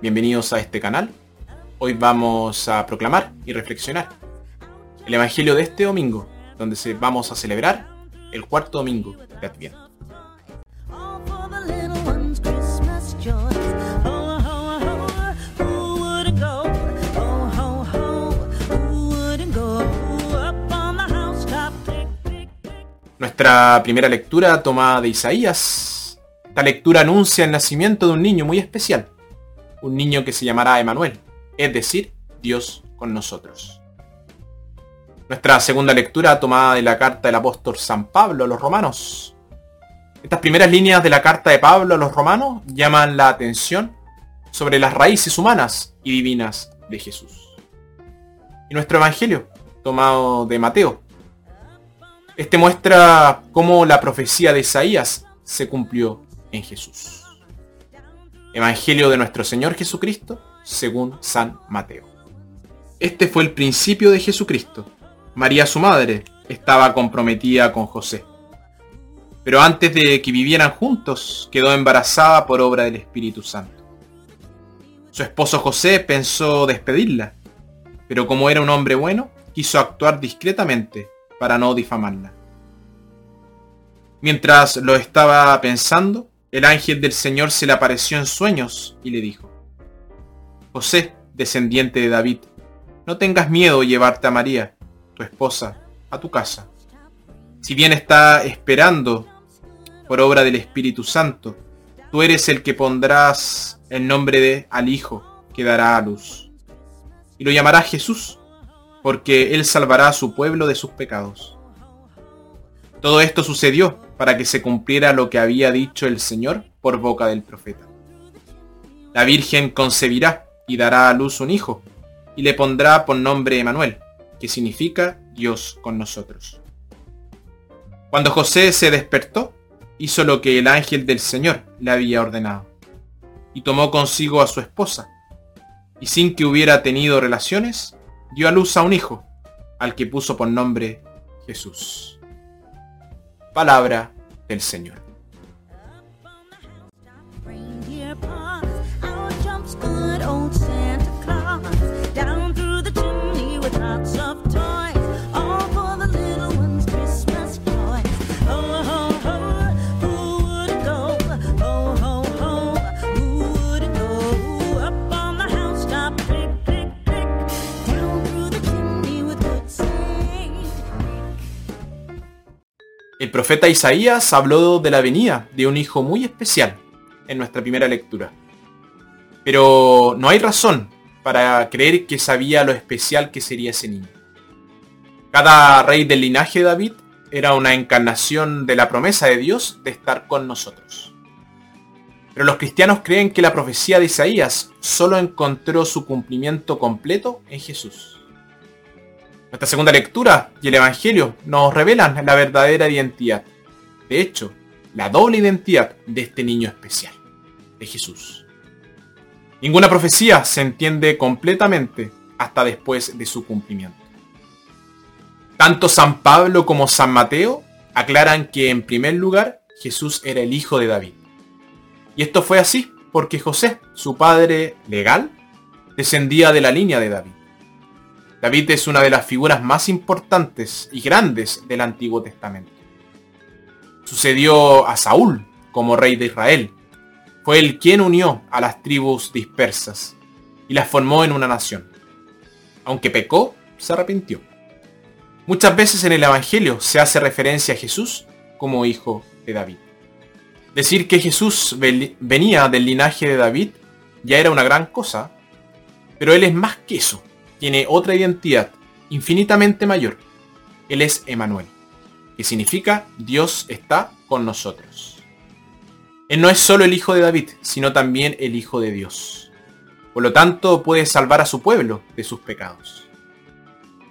bienvenidos a este canal. Hoy vamos a proclamar y reflexionar el Evangelio de este domingo, donde se vamos a celebrar el cuarto domingo de Adviento. Nuestra primera lectura tomada de Isaías. Esta lectura anuncia el nacimiento de un niño muy especial. Un niño que se llamará Emanuel, es decir, Dios con nosotros. Nuestra segunda lectura tomada de la carta del apóstol San Pablo a los romanos. Estas primeras líneas de la carta de Pablo a los romanos llaman la atención sobre las raíces humanas y divinas de Jesús. Y nuestro evangelio, tomado de Mateo, este muestra cómo la profecía de Isaías se cumplió en Jesús. Evangelio de nuestro Señor Jesucristo según San Mateo. Este fue el principio de Jesucristo. María su madre estaba comprometida con José. Pero antes de que vivieran juntos, quedó embarazada por obra del Espíritu Santo. Su esposo José pensó despedirla, pero como era un hombre bueno, quiso actuar discretamente para no difamarla. Mientras lo estaba pensando, el ángel del Señor se le apareció en sueños y le dijo, José, descendiente de David, no tengas miedo llevarte a María, tu esposa, a tu casa. Si bien está esperando por obra del Espíritu Santo, tú eres el que pondrás el nombre de al Hijo que dará a luz. Y lo llamarás Jesús, porque él salvará a su pueblo de sus pecados. Todo esto sucedió para que se cumpliera lo que había dicho el Señor por boca del profeta. La Virgen concebirá y dará a luz un hijo, y le pondrá por nombre Emanuel, que significa Dios con nosotros. Cuando José se despertó, hizo lo que el ángel del Señor le había ordenado, y tomó consigo a su esposa, y sin que hubiera tenido relaciones, dio a luz a un hijo, al que puso por nombre Jesús. Palabra del Señor. El profeta Isaías habló de la venida de un hijo muy especial en nuestra primera lectura. Pero no hay razón para creer que sabía lo especial que sería ese niño. Cada rey del linaje de David era una encarnación de la promesa de Dios de estar con nosotros. Pero los cristianos creen que la profecía de Isaías solo encontró su cumplimiento completo en Jesús. Nuestra segunda lectura y el Evangelio nos revelan la verdadera identidad. De hecho, la doble identidad de este niño especial, de Jesús. Ninguna profecía se entiende completamente hasta después de su cumplimiento. Tanto San Pablo como San Mateo aclaran que en primer lugar Jesús era el hijo de David. Y esto fue así porque José, su padre legal, descendía de la línea de David. David es una de las figuras más importantes y grandes del Antiguo Testamento. Sucedió a Saúl como rey de Israel. Fue el quien unió a las tribus dispersas y las formó en una nación. Aunque pecó, se arrepintió. Muchas veces en el Evangelio se hace referencia a Jesús como hijo de David. Decir que Jesús venía del linaje de David ya era una gran cosa, pero él es más que eso tiene otra identidad infinitamente mayor. Él es Emanuel, que significa Dios está con nosotros. Él no es solo el hijo de David, sino también el hijo de Dios. Por lo tanto, puede salvar a su pueblo de sus pecados.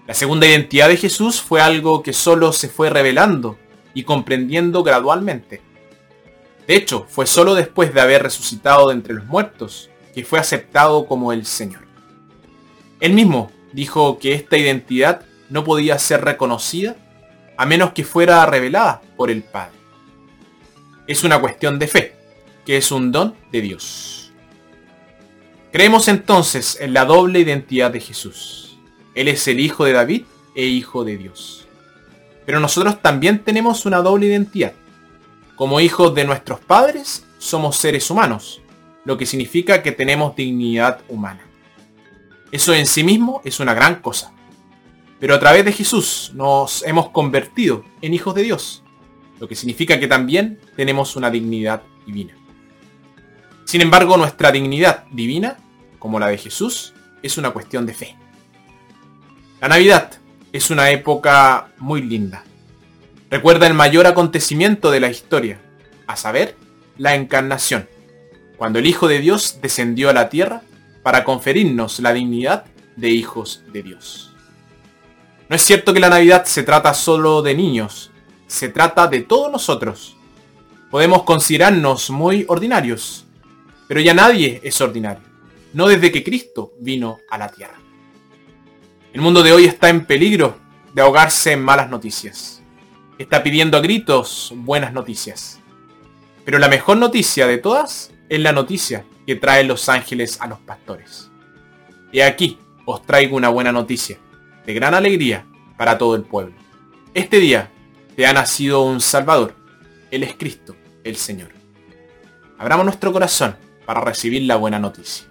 La segunda identidad de Jesús fue algo que solo se fue revelando y comprendiendo gradualmente. De hecho, fue solo después de haber resucitado de entre los muertos que fue aceptado como el Señor. Él mismo dijo que esta identidad no podía ser reconocida a menos que fuera revelada por el Padre. Es una cuestión de fe, que es un don de Dios. Creemos entonces en la doble identidad de Jesús. Él es el Hijo de David e Hijo de Dios. Pero nosotros también tenemos una doble identidad. Como hijos de nuestros padres, somos seres humanos, lo que significa que tenemos dignidad humana. Eso en sí mismo es una gran cosa. Pero a través de Jesús nos hemos convertido en hijos de Dios, lo que significa que también tenemos una dignidad divina. Sin embargo, nuestra dignidad divina, como la de Jesús, es una cuestión de fe. La Navidad es una época muy linda. Recuerda el mayor acontecimiento de la historia, a saber, la encarnación, cuando el Hijo de Dios descendió a la tierra para conferirnos la dignidad de hijos de Dios. No es cierto que la Navidad se trata solo de niños, se trata de todos nosotros. Podemos considerarnos muy ordinarios, pero ya nadie es ordinario, no desde que Cristo vino a la tierra. El mundo de hoy está en peligro de ahogarse en malas noticias. Está pidiendo a gritos buenas noticias. Pero la mejor noticia de todas es la noticia que traen los ángeles a los pastores. Y aquí os traigo una buena noticia, de gran alegría para todo el pueblo. Este día te ha nacido un Salvador. Él es Cristo, el Señor. Abramos nuestro corazón para recibir la buena noticia.